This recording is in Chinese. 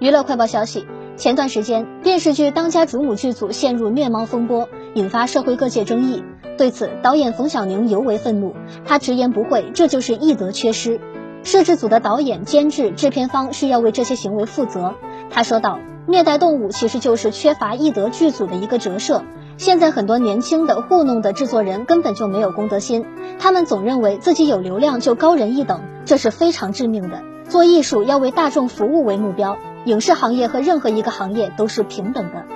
娱乐快报消息：前段时间，电视剧《当家主母》剧组陷入虐猫风波，引发社会各界争议。对此，导演冯小宁尤为愤怒，他直言不讳，这就是艺德缺失。摄制组的导演、监制、制片方是要为这些行为负责。他说道：“虐待动物其实就是缺乏艺德剧组的一个折射。现在很多年轻的糊弄的制作人根本就没有公德心，他们总认为自己有流量就高人一等，这是非常致命的。做艺术要为大众服务为目标。”影视行业和任何一个行业都是平等的。